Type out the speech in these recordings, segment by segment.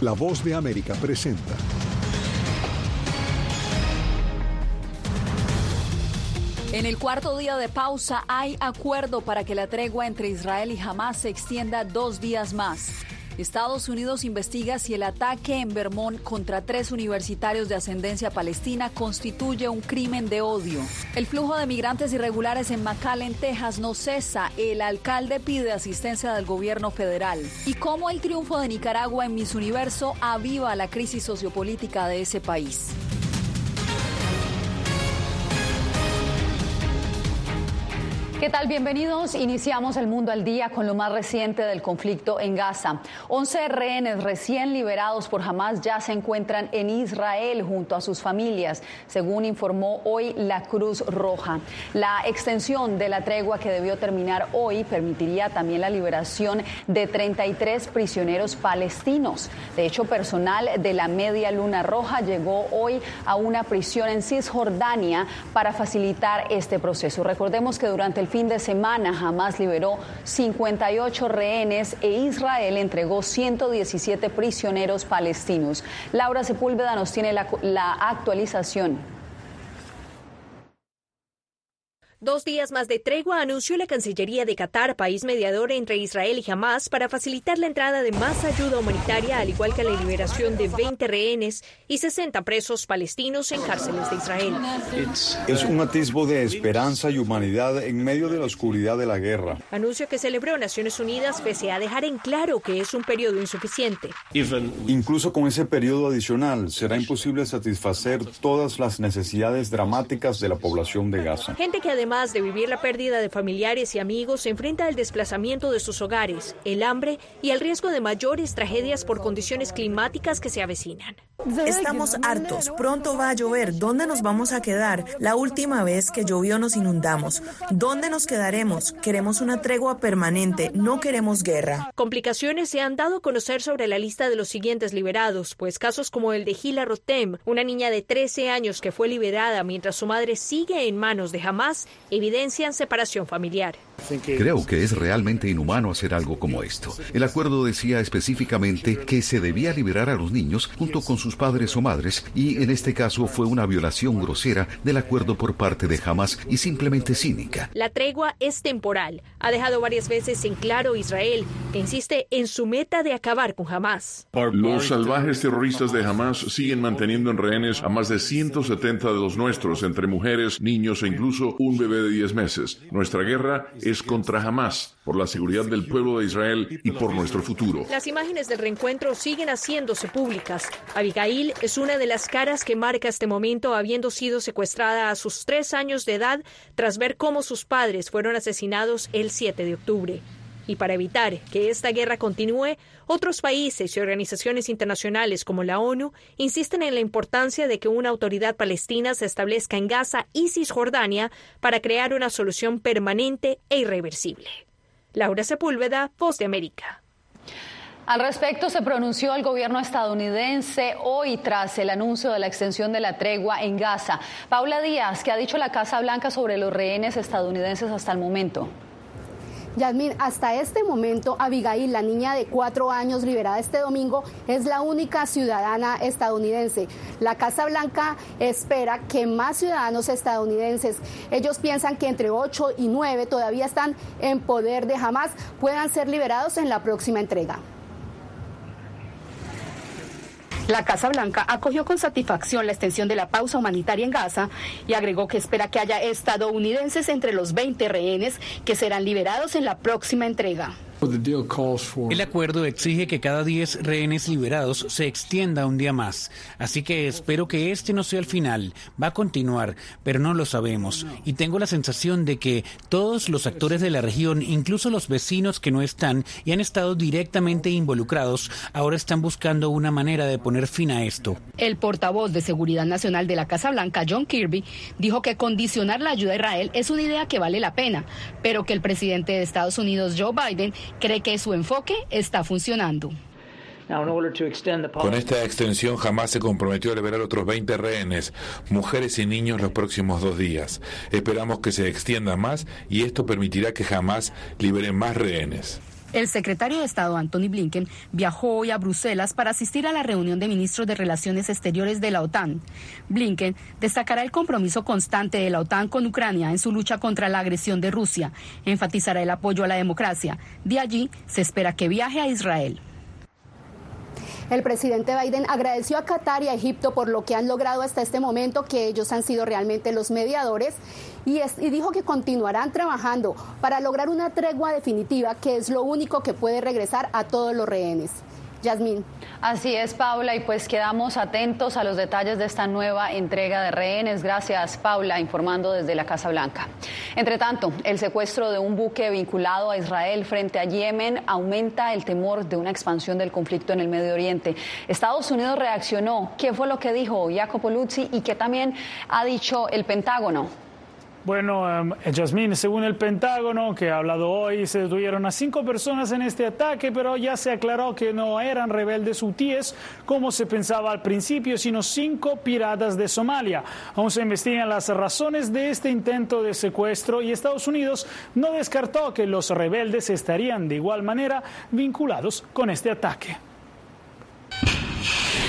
La voz de América presenta. En el cuarto día de pausa hay acuerdo para que la tregua entre Israel y Hamas se extienda dos días más. Estados Unidos investiga si el ataque en Vermont contra tres universitarios de ascendencia palestina constituye un crimen de odio. El flujo de migrantes irregulares en McAllen, Texas no cesa. El alcalde pide asistencia del gobierno federal. Y cómo el triunfo de Nicaragua en Miss Universo aviva la crisis sociopolítica de ese país. ¿Qué tal? Bienvenidos. Iniciamos el mundo al día con lo más reciente del conflicto en Gaza. 11 rehenes recién liberados por Hamas ya se encuentran en Israel junto a sus familias, según informó hoy la Cruz Roja. La extensión de la tregua que debió terminar hoy permitiría también la liberación de 33 prisioneros palestinos. De hecho, personal de la Media Luna Roja llegó hoy a una prisión en Cisjordania para facilitar este proceso. Recordemos que durante el fin de semana Hamas liberó 58 rehenes e Israel entregó 117 prisioneros palestinos. Laura Sepúlveda nos tiene la, la actualización. Dos días más de tregua anunció la Cancillería de Qatar, país mediador entre Israel y Hamas, para facilitar la entrada de más ayuda humanitaria, al igual que la liberación de 20 rehenes y 60 presos palestinos en cárceles de Israel. Es un atisbo de esperanza y humanidad en medio de la oscuridad de la guerra. Anuncio que celebró Naciones Unidas pese a dejar en claro que es un periodo insuficiente. Incluso con ese periodo adicional, será imposible satisfacer todas las necesidades dramáticas de la población de Gaza. Gente que además además de vivir la pérdida de familiares y amigos, se enfrenta al desplazamiento de sus hogares, el hambre y el riesgo de mayores tragedias por condiciones climáticas que se avecinan. Estamos hartos. Pronto va a llover. ¿Dónde nos vamos a quedar? La última vez que llovió nos inundamos. ¿Dónde nos quedaremos? Queremos una tregua permanente. No queremos guerra. Complicaciones se han dado a conocer sobre la lista de los siguientes liberados, pues casos como el de Gila Rotem, una niña de 13 años que fue liberada mientras su madre sigue en manos de Hamas, evidencian separación familiar. Creo que es realmente inhumano hacer algo como esto. El acuerdo decía específicamente que se debía liberar a los niños junto con sus padres o madres y en este caso fue una violación grosera del acuerdo por parte de Hamas y simplemente cínica. La tregua es temporal. Ha dejado varias veces en claro Israel que insiste en su meta de acabar con Hamas. Los salvajes terroristas de Hamas siguen manteniendo en rehenes a más de 170 de los nuestros, entre mujeres, niños e incluso un bebé de 10 meses. Nuestra guerra es contra Hamas, por la seguridad del pueblo de Israel y por nuestro futuro. Las imágenes del reencuentro siguen haciéndose públicas. Abigail es una de las caras que marca este momento, habiendo sido secuestrada a sus tres años de edad tras ver cómo sus padres fueron asesinados el 7 de octubre. Y para evitar que esta guerra continúe, otros países y organizaciones internacionales como la ONU insisten en la importancia de que una autoridad palestina se establezca en Gaza y Cisjordania para crear una solución permanente e irreversible. Laura Sepúlveda, Voz de América. Al respecto se pronunció el gobierno estadounidense hoy tras el anuncio de la extensión de la tregua en Gaza. Paula Díaz, ¿qué ha dicho la Casa Blanca sobre los rehenes estadounidenses hasta el momento? Yasmin, hasta este momento, Abigail, la niña de cuatro años liberada este domingo, es la única ciudadana estadounidense. La Casa Blanca espera que más ciudadanos estadounidenses, ellos piensan que entre ocho y nueve todavía están en poder de Hamas, puedan ser liberados en la próxima entrega. La Casa Blanca acogió con satisfacción la extensión de la pausa humanitaria en Gaza y agregó que espera que haya estadounidenses entre los 20 rehenes que serán liberados en la próxima entrega. El acuerdo exige que cada 10 rehenes liberados se extienda un día más, así que espero que este no sea el final. Va a continuar, pero no lo sabemos. Y tengo la sensación de que todos los actores de la región, incluso los vecinos que no están y han estado directamente involucrados, ahora están buscando una manera de poner fin a esto. El portavoz de Seguridad Nacional de la Casa Blanca, John Kirby, dijo que condicionar la ayuda a Israel es una idea que vale la pena, pero que el presidente de Estados Unidos, Joe Biden, cree que su enfoque está funcionando. Con esta extensión jamás se comprometió a liberar otros 20 rehenes, mujeres y niños los próximos dos días. Esperamos que se extienda más y esto permitirá que jamás libere más rehenes. El secretario de Estado Anthony Blinken viajó hoy a Bruselas para asistir a la reunión de ministros de Relaciones Exteriores de la OTAN. Blinken destacará el compromiso constante de la OTAN con Ucrania en su lucha contra la agresión de Rusia. Enfatizará el apoyo a la democracia. De allí se espera que viaje a Israel. El presidente Biden agradeció a Qatar y a Egipto por lo que han logrado hasta este momento, que ellos han sido realmente los mediadores, y, y, dijo que continuarán trabajando para lograr una tregua definitiva, que es lo único que puede regresar a todos los rehenes. Yasmín. Así es, Paula, y pues quedamos atentos a los detalles de esta nueva entrega de rehenes. Gracias, Paula, informando desde la Casa Blanca. Entre tanto, el secuestro de un buque vinculado a Israel frente a Yemen aumenta el temor de una expansión del conflicto en el Medio Oriente. Estados Unidos reaccionó. ¿Qué fue lo que dijo Jacopo Luzzi y qué también ha dicho el Pentágono? Bueno, um, Jasmine, según el Pentágono, que ha hablado hoy, se detuvieron a cinco personas en este ataque, pero ya se aclaró que no eran rebeldes hutíes, como se pensaba al principio, sino cinco piratas de Somalia. Aún se investigan las razones de este intento de secuestro y Estados Unidos no descartó que los rebeldes estarían de igual manera vinculados con este ataque.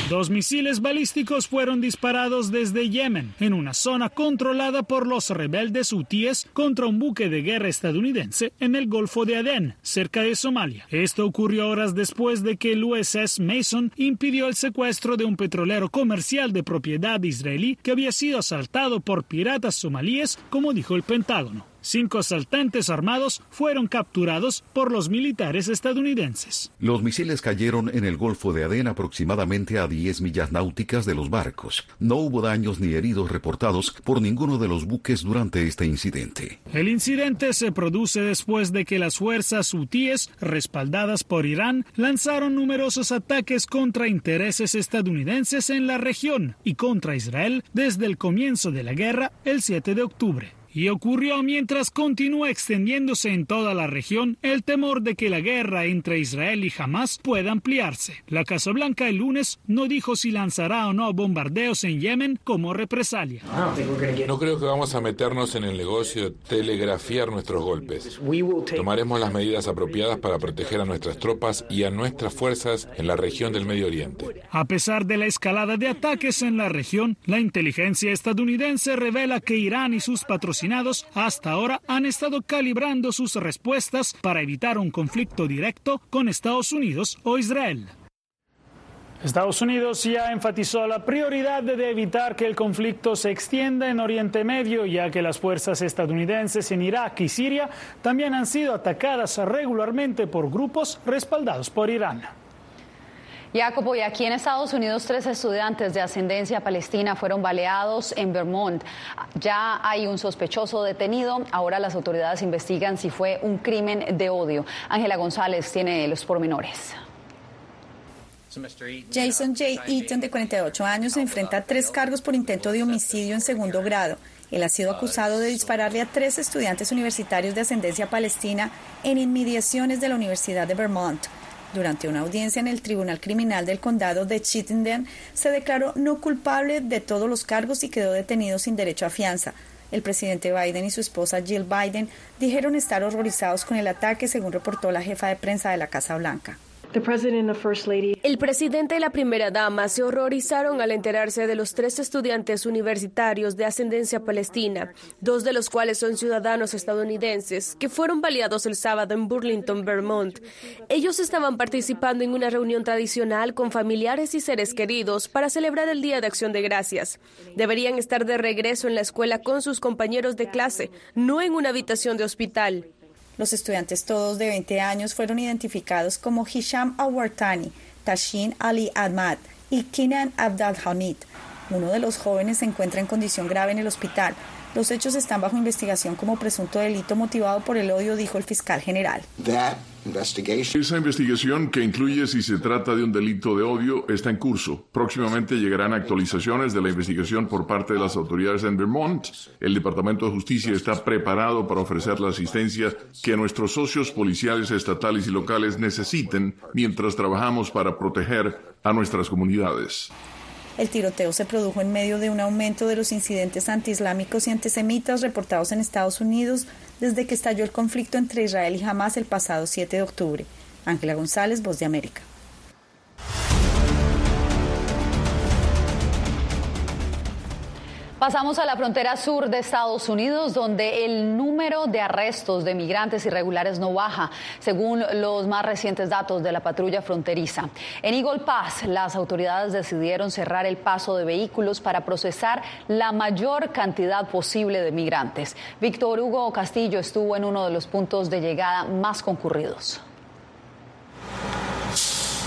Dos misiles balísticos fueron disparados desde Yemen, en una zona controlada por los rebeldes hutíes contra un buque de guerra estadounidense en el Golfo de Adén, cerca de Somalia. Esto ocurrió horas después de que el USS Mason impidió el secuestro de un petrolero comercial de propiedad israelí que había sido asaltado por piratas somalíes, como dijo el Pentágono. Cinco asaltantes armados fueron capturados por los militares estadounidenses. Los misiles cayeron en el Golfo de Adén aproximadamente a 10 millas náuticas de los barcos. No hubo daños ni heridos reportados por ninguno de los buques durante este incidente. El incidente se produce después de que las fuerzas hutíes, respaldadas por Irán, lanzaron numerosos ataques contra intereses estadounidenses en la región y contra Israel desde el comienzo de la guerra el 7 de octubre y ocurrió mientras continúa extendiéndose en toda la región el temor de que la guerra entre Israel y Hamas pueda ampliarse. La Casa Blanca el lunes no dijo si lanzará o no bombardeos en Yemen como represalia. No creo que vamos a meternos en el negocio de telegrafiar nuestros golpes. Tomaremos las medidas apropiadas para proteger a nuestras tropas y a nuestras fuerzas en la región del Medio Oriente. A pesar de la escalada de ataques en la región, la inteligencia estadounidense revela que Irán y sus patrocinadores hasta ahora han estado calibrando sus respuestas para evitar un conflicto directo con Estados Unidos o Israel. Estados Unidos ya enfatizó la prioridad de evitar que el conflicto se extienda en Oriente Medio, ya que las fuerzas estadounidenses en Irak y Siria también han sido atacadas regularmente por grupos respaldados por Irán. Jacopo, y aquí en Estados Unidos tres estudiantes de ascendencia palestina fueron baleados en Vermont. Ya hay un sospechoso detenido. Ahora las autoridades investigan si fue un crimen de odio. Ángela González tiene los pormenores. Jason J. Eaton, de 48 años, enfrenta tres cargos por intento de homicidio en segundo grado. Él ha sido acusado de dispararle a tres estudiantes universitarios de ascendencia palestina en inmediaciones de la Universidad de Vermont. Durante una audiencia en el Tribunal Criminal del Condado de Chittenden, se declaró no culpable de todos los cargos y quedó detenido sin derecho a fianza. El presidente Biden y su esposa Jill Biden dijeron estar horrorizados con el ataque, según reportó la jefa de prensa de la Casa Blanca. El presidente y la primera dama se horrorizaron al enterarse de los tres estudiantes universitarios de ascendencia palestina, dos de los cuales son ciudadanos estadounidenses, que fueron baleados el sábado en Burlington, Vermont. Ellos estaban participando en una reunión tradicional con familiares y seres queridos para celebrar el Día de Acción de Gracias. Deberían estar de regreso en la escuela con sus compañeros de clase, no en una habitación de hospital. Los estudiantes todos de 20 años fueron identificados como Hisham Awartani, Tashin Ali Ahmad y Kinan Abdalhamid. Uno de los jóvenes se encuentra en condición grave en el hospital. Los hechos están bajo investigación como presunto delito motivado por el odio, dijo el fiscal general. Esa investigación, que incluye si se trata de un delito de odio, está en curso. Próximamente llegarán actualizaciones de la investigación por parte de las autoridades en Vermont. El Departamento de Justicia está preparado para ofrecer la asistencia que nuestros socios policiales estatales y locales necesiten mientras trabajamos para proteger a nuestras comunidades. El tiroteo se produjo en medio de un aumento de los incidentes antiislámicos y antisemitas reportados en Estados Unidos desde que estalló el conflicto entre Israel y Hamas el pasado 7 de octubre. Ángela González, Voz de América. Pasamos a la frontera sur de Estados Unidos, donde el número de arrestos de migrantes irregulares no baja, según los más recientes datos de la patrulla fronteriza. En Eagle Pass, las autoridades decidieron cerrar el paso de vehículos para procesar la mayor cantidad posible de migrantes. Víctor Hugo Castillo estuvo en uno de los puntos de llegada más concurridos.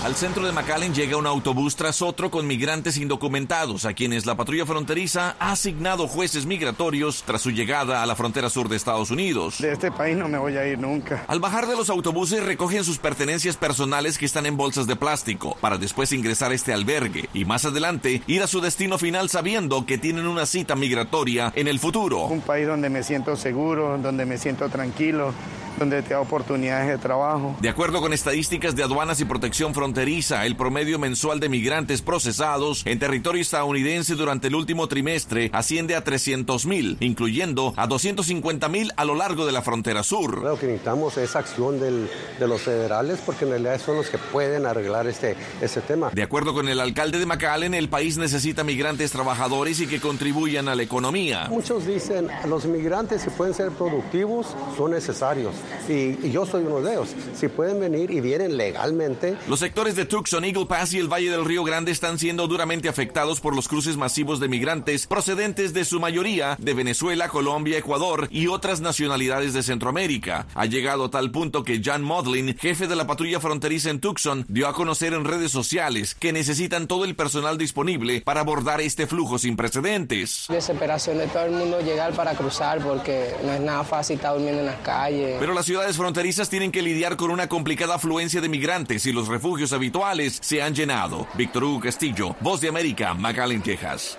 Al centro de McAllen llega un autobús tras otro con migrantes indocumentados, a quienes la patrulla fronteriza ha asignado jueces migratorios tras su llegada a la frontera sur de Estados Unidos. De este país no me voy a ir nunca. Al bajar de los autobuses recogen sus pertenencias personales que están en bolsas de plástico, para después ingresar a este albergue y más adelante ir a su destino final sabiendo que tienen una cita migratoria en el futuro. Un país donde me siento seguro, donde me siento tranquilo donde te da oportunidades de trabajo. De acuerdo con estadísticas de aduanas y protección fronteriza, el promedio mensual de migrantes procesados en territorio estadounidense durante el último trimestre asciende a 300 mil, incluyendo a 250 mil a lo largo de la frontera sur. Lo que necesitamos es acción del, de los federales porque en realidad son los que pueden arreglar este, este tema. De acuerdo con el alcalde de McAllen, el país necesita migrantes trabajadores y que contribuyan a la economía. Muchos dicen, los migrantes si pueden ser productivos son necesarios y, yo soy uno de ellos. Si pueden venir y vienen legalmente. Los sectores de Tucson, Eagle Pass y el Valle del Río Grande están siendo duramente afectados por los cruces masivos de migrantes procedentes de su mayoría de Venezuela, Colombia, Ecuador y otras nacionalidades de Centroamérica. Ha llegado a tal punto que John Modlin, jefe de la patrulla fronteriza en Tucson, dio a conocer en redes sociales que necesitan todo el personal disponible para abordar este flujo sin precedentes. Desesperación de todo el mundo llegar para cruzar porque no es nada fácil estar durmiendo en las calles. Pero las ciudades fronterizas tienen que lidiar con una complicada afluencia de migrantes y los refugios habituales se han llenado. Víctor Hugo Castillo, Voz de América, McAllen, Texas.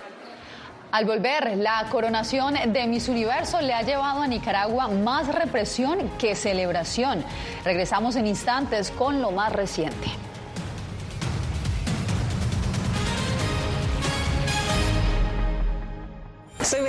Al volver, la coronación de Miss Universo le ha llevado a Nicaragua más represión que celebración. Regresamos en instantes con lo más reciente.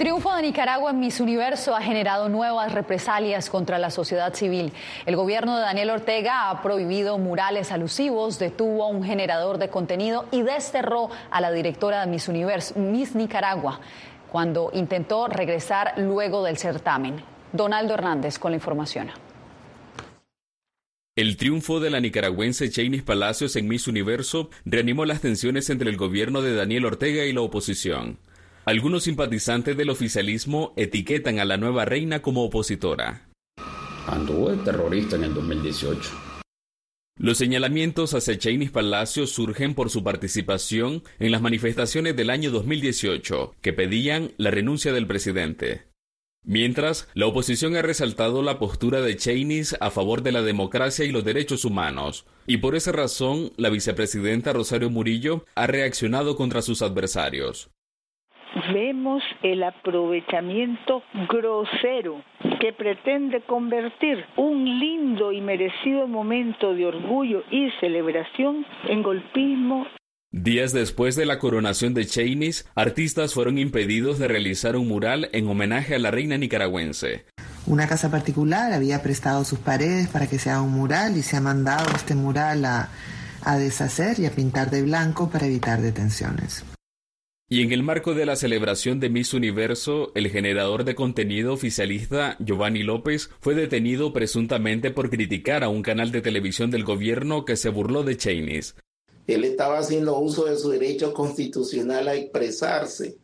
Triunfo de Nicaragua en Miss Universo ha generado nuevas represalias contra la sociedad civil. El gobierno de Daniel Ortega ha prohibido murales alusivos, detuvo a un generador de contenido y desterró a la directora de Miss Universo, Miss Nicaragua, cuando intentó regresar luego del certamen. Donaldo Hernández con la información. El triunfo de la nicaragüense Chainis Palacios en Miss Universo reanimó las tensiones entre el gobierno de Daniel Ortega y la oposición. Algunos simpatizantes del oficialismo etiquetan a la nueva reina como opositora. Anduvo de terrorista en el 2018. Los señalamientos hacia Chainis Palacios surgen por su participación en las manifestaciones del año 2018, que pedían la renuncia del presidente. Mientras, la oposición ha resaltado la postura de Cheney a favor de la democracia y los derechos humanos, y por esa razón la vicepresidenta Rosario Murillo ha reaccionado contra sus adversarios. Vemos el aprovechamiento grosero que pretende convertir un lindo y merecido momento de orgullo y celebración en golpismo Días después de la coronación de Chainis, artistas fueron impedidos de realizar un mural en homenaje a la reina nicaragüense. Una casa particular había prestado sus paredes para que se haga un mural y se ha mandado este mural a, a deshacer y a pintar de blanco para evitar detenciones. Y en el marco de la celebración de Miss Universo, el generador de contenido oficialista Giovanni López fue detenido presuntamente por criticar a un canal de televisión del gobierno que se burló de Chainis. Él estaba haciendo uso de su derecho constitucional a expresarse.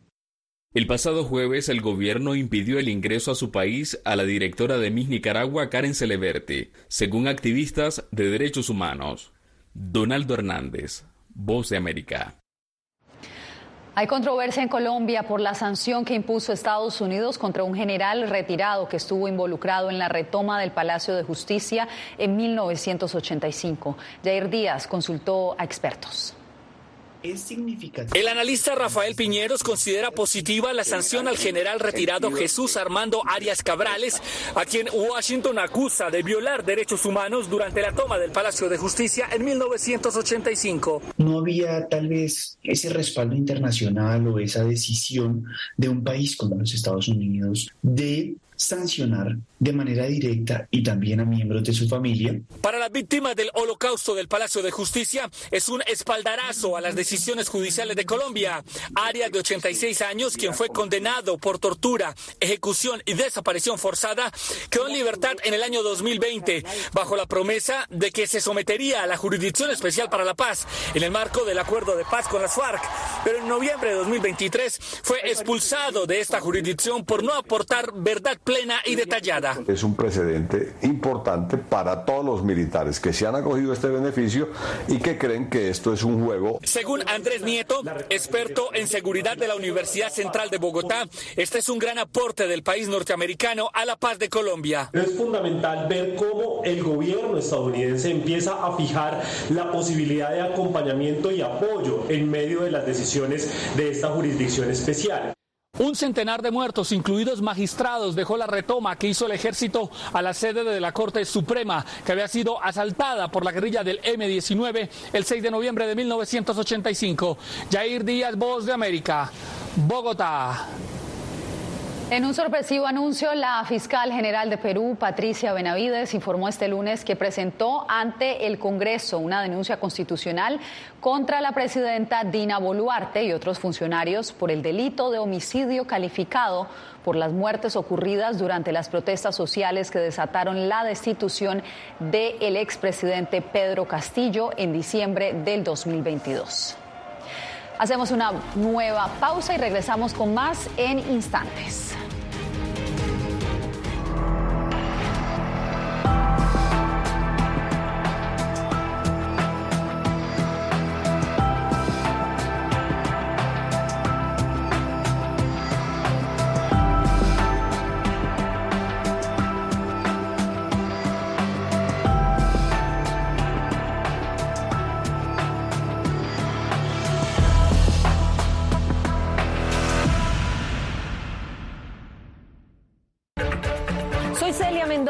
El pasado jueves el gobierno impidió el ingreso a su país a la directora de Miss Nicaragua, Karen Celeberti, según activistas de derechos humanos. Donaldo Hernández, Voz de América. Hay controversia en Colombia por la sanción que impuso Estados Unidos contra un general retirado que estuvo involucrado en la retoma del Palacio de Justicia en 1985. Jair Díaz consultó a expertos. El analista Rafael Piñeros considera positiva la sanción al general retirado Jesús Armando Arias Cabrales, a quien Washington acusa de violar derechos humanos durante la toma del Palacio de Justicia en 1985. No había tal vez ese respaldo internacional o esa decisión de un país como los Estados Unidos de sancionar de manera directa y también a miembros de su familia. Para las víctimas del holocausto del Palacio de Justicia es un espaldarazo a las decisiones judiciales de Colombia. Arias de 86 años, quien fue condenado por tortura, ejecución y desaparición forzada, quedó en libertad en el año 2020 bajo la promesa de que se sometería a la Jurisdicción Especial para la Paz en el marco del acuerdo de paz con las FARC. Pero en noviembre de 2023 fue expulsado de esta jurisdicción por no aportar verdad plena y detallada. Es un precedente importante para todos los militares que se han acogido a este beneficio y que creen que esto es un juego. Según Andrés Nieto, experto en seguridad de la Universidad Central de Bogotá, este es un gran aporte del país norteamericano a la paz de Colombia. Es fundamental ver cómo el gobierno estadounidense empieza a fijar la posibilidad de acompañamiento y apoyo en medio de las decisiones de esta jurisdicción especial. Un centenar de muertos, incluidos magistrados, dejó la retoma que hizo el ejército a la sede de la Corte Suprema, que había sido asaltada por la guerrilla del M-19 el 6 de noviembre de 1985. Jair Díaz, Voz de América, Bogotá. En un sorpresivo anuncio, la fiscal general de Perú, Patricia Benavides, informó este lunes que presentó ante el Congreso una denuncia constitucional contra la presidenta Dina Boluarte y otros funcionarios por el delito de homicidio calificado por las muertes ocurridas durante las protestas sociales que desataron la destitución del expresidente Pedro Castillo en diciembre del 2022. Hacemos una nueva pausa y regresamos con más en instantes.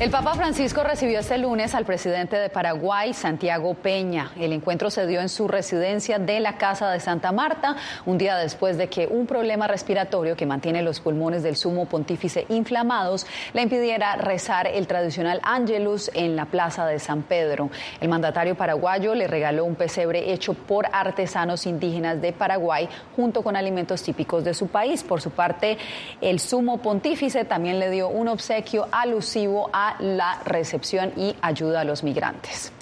El Papa Francisco recibió este lunes al presidente de Paraguay, Santiago Peña. El encuentro se dio en su residencia de la Casa de Santa Marta, un día después de que un problema respiratorio que mantiene los pulmones del sumo pontífice inflamados le impidiera rezar el tradicional Angelus en la Plaza de San Pedro. El mandatario paraguayo le regaló un pesebre hecho por artesanos indígenas de Paraguay junto con alimentos típicos de su país. Por su parte, el sumo pontífice también le dio un obsequio alusivo a la recepción y ayuda a los migrantes.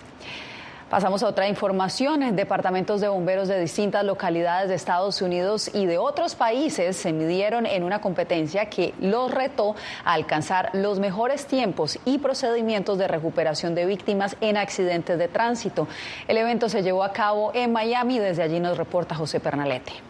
Pasamos a otra información. Departamentos de bomberos de distintas localidades de Estados Unidos y de otros países se midieron en una competencia que los retó a alcanzar los mejores tiempos y procedimientos de recuperación de víctimas en accidentes de tránsito. El evento se llevó a cabo en Miami. Desde allí nos reporta José Pernalete.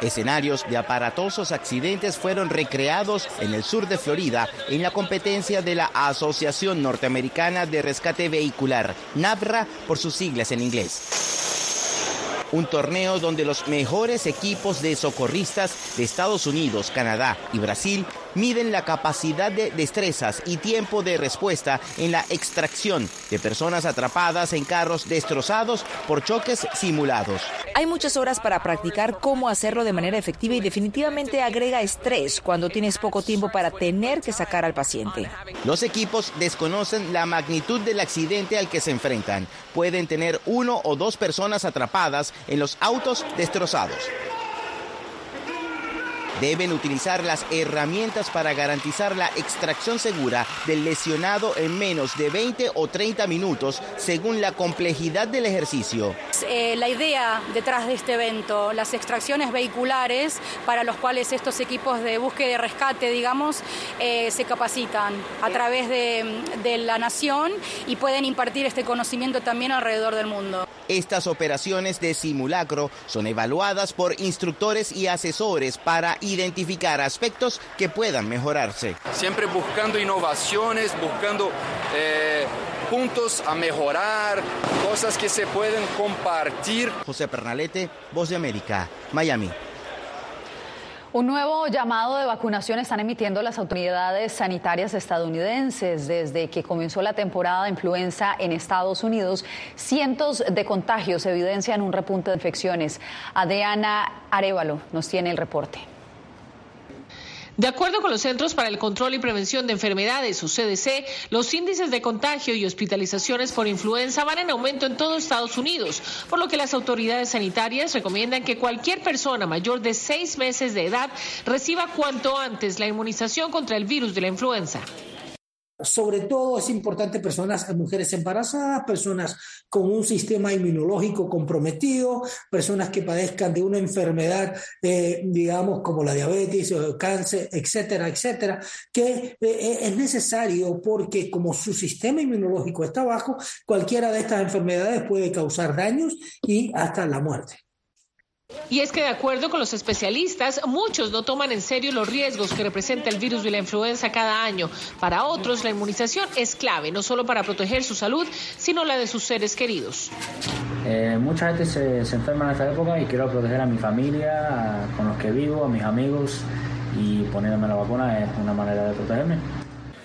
Escenarios de aparatosos accidentes fueron recreados en el sur de Florida en la competencia de la Asociación Norteamericana de Rescate Vehicular, NAVRA por sus siglas en inglés. Un torneo donde los mejores equipos de socorristas de Estados Unidos, Canadá y Brasil miden la capacidad de destrezas y tiempo de respuesta en la extracción de personas atrapadas en carros destrozados por choques simulados. Hay muchas horas para practicar cómo hacerlo de manera efectiva y definitivamente agrega estrés cuando tienes poco tiempo para tener que sacar al paciente. Los equipos desconocen la magnitud del accidente al que se enfrentan. Pueden tener uno o dos personas atrapadas en los autos destrozados deben utilizar las herramientas para garantizar la extracción segura del lesionado en menos de 20 o 30 minutos según la complejidad del ejercicio. Eh, la idea detrás de este evento, las extracciones vehiculares para los cuales estos equipos de búsqueda y rescate, digamos, eh, se capacitan a través de, de la nación y pueden impartir este conocimiento también alrededor del mundo. Estas operaciones de simulacro son evaluadas por instructores y asesores para identificar aspectos que puedan mejorarse. Siempre buscando innovaciones, buscando eh, puntos a mejorar, cosas que se pueden compartir. José Pernalete, Voz de América, Miami. Un nuevo llamado de vacunación están emitiendo las autoridades sanitarias estadounidenses. Desde que comenzó la temporada de influenza en Estados Unidos, cientos de contagios evidencian un repunte de infecciones. Adriana Arevalo nos tiene el reporte. De acuerdo con los Centros para el Control y Prevención de Enfermedades, o CDC, los índices de contagio y hospitalizaciones por influenza van en aumento en todo Estados Unidos, por lo que las autoridades sanitarias recomiendan que cualquier persona mayor de seis meses de edad reciba cuanto antes la inmunización contra el virus de la influenza. Sobre todo es importante personas, mujeres embarazadas, personas con un sistema inmunológico comprometido, personas que padezcan de una enfermedad, eh, digamos, como la diabetes o el cáncer, etcétera, etcétera, que eh, es necesario porque como su sistema inmunológico está bajo, cualquiera de estas enfermedades puede causar daños y hasta la muerte. Y es que de acuerdo con los especialistas, muchos no toman en serio los riesgos que representa el virus de la influenza cada año. Para otros, la inmunización es clave, no solo para proteger su salud, sino la de sus seres queridos. Eh, mucha gente se, se, enferma en esta época y quiero proteger a mi familia, con los que vivo, a mis amigos y poniéndome la vacuna es una manera de protegerme.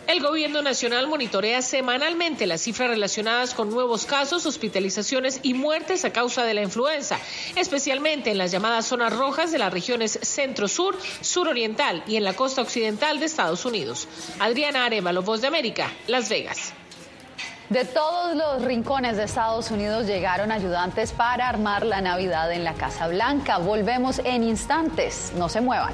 El gobierno nacional monitorea semanalmente las cifras relacionadas con nuevos casos, hospitalizaciones y muertes a causa de la influenza, especialmente en las llamadas zonas rojas de las regiones centro-sur, sur-oriental y en la costa occidental de Estados Unidos. Adriana Arevalo, Voz de América, Las Vegas. De todos los rincones de Estados Unidos llegaron ayudantes para armar la Navidad en la Casa Blanca. Volvemos en instantes. No se muevan.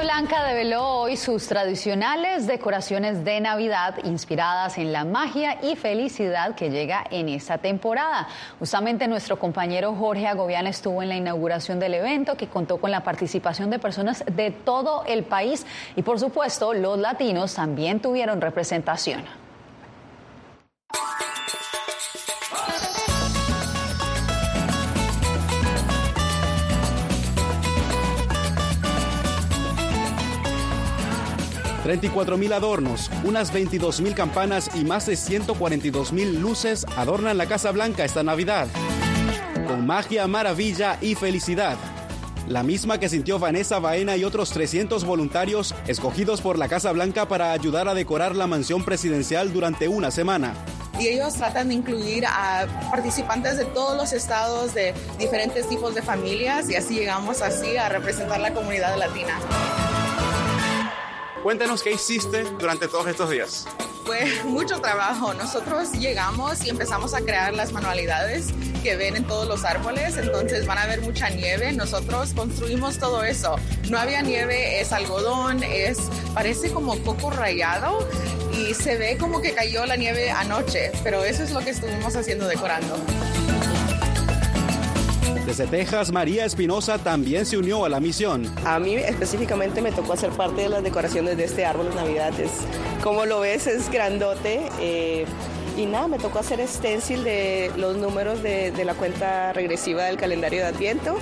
Blanca develó hoy sus tradicionales decoraciones de Navidad inspiradas en la magia y felicidad que llega en esta temporada. Justamente nuestro compañero Jorge Agobián estuvo en la inauguración del evento que contó con la participación de personas de todo el país y por supuesto los latinos también tuvieron representación. 34 mil adornos, unas 22 mil campanas y más de 142 mil luces adornan la Casa Blanca esta Navidad. Con magia, maravilla y felicidad. La misma que sintió Vanessa Baena y otros 300 voluntarios escogidos por la Casa Blanca para ayudar a decorar la mansión presidencial durante una semana y ellos tratan de incluir a participantes de todos los estados, de diferentes tipos de familias y así llegamos así a representar la comunidad latina. Cuéntanos qué hiciste durante todos estos días. Fue mucho trabajo. Nosotros llegamos y empezamos a crear las manualidades que ven en todos los árboles, entonces van a ver mucha nieve. Nosotros construimos todo eso. No había nieve, es algodón, es parece como coco rayado y se ve como que cayó la nieve anoche, pero eso es lo que estuvimos haciendo decorando. Desde Texas, María Espinosa también se unió a la misión. A mí específicamente me tocó hacer parte de las decoraciones de este árbol de Navidades. Como lo ves, es grandote. Eh, y nada, me tocó hacer stencil de los números de, la cuenta regresiva del calendario de Adviento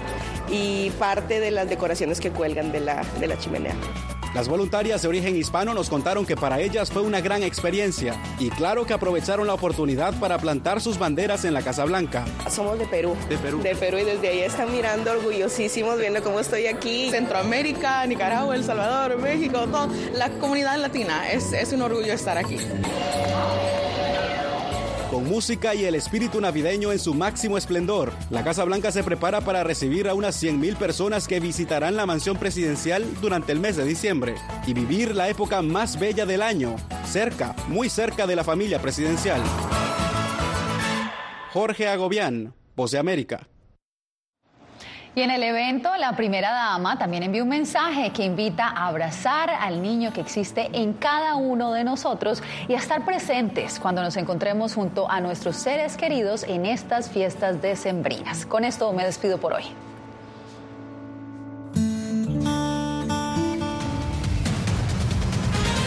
y parte de las decoraciones que cuelgan de la, de la chimenea. Las voluntarias de origen hispano nos contaron que para ellas fue una gran experiencia y claro que aprovecharon la oportunidad para plantar sus banderas en la Casa Blanca. Somos de Perú. De Perú. De Perú y desde ahí están mirando orgullosísimos viendo cómo estoy aquí. Centroamérica, Nicaragua, El Salvador, México, todo. La comunidad latina es, es un orgullo estar aquí con música y el espíritu navideño en su máximo esplendor. La Casa Blanca se prepara para recibir a unas 100.000 personas que visitarán la mansión presidencial durante el mes de diciembre y vivir la época más bella del año, cerca, muy cerca de la familia presidencial. Jorge Agobián, Voz de América. Y en el evento, la primera dama también envió un mensaje que invita a abrazar al niño que existe en cada uno de nosotros y a estar presentes cuando nos encontremos junto a nuestros seres queridos en estas fiestas decembrinas. Con esto me despido por hoy.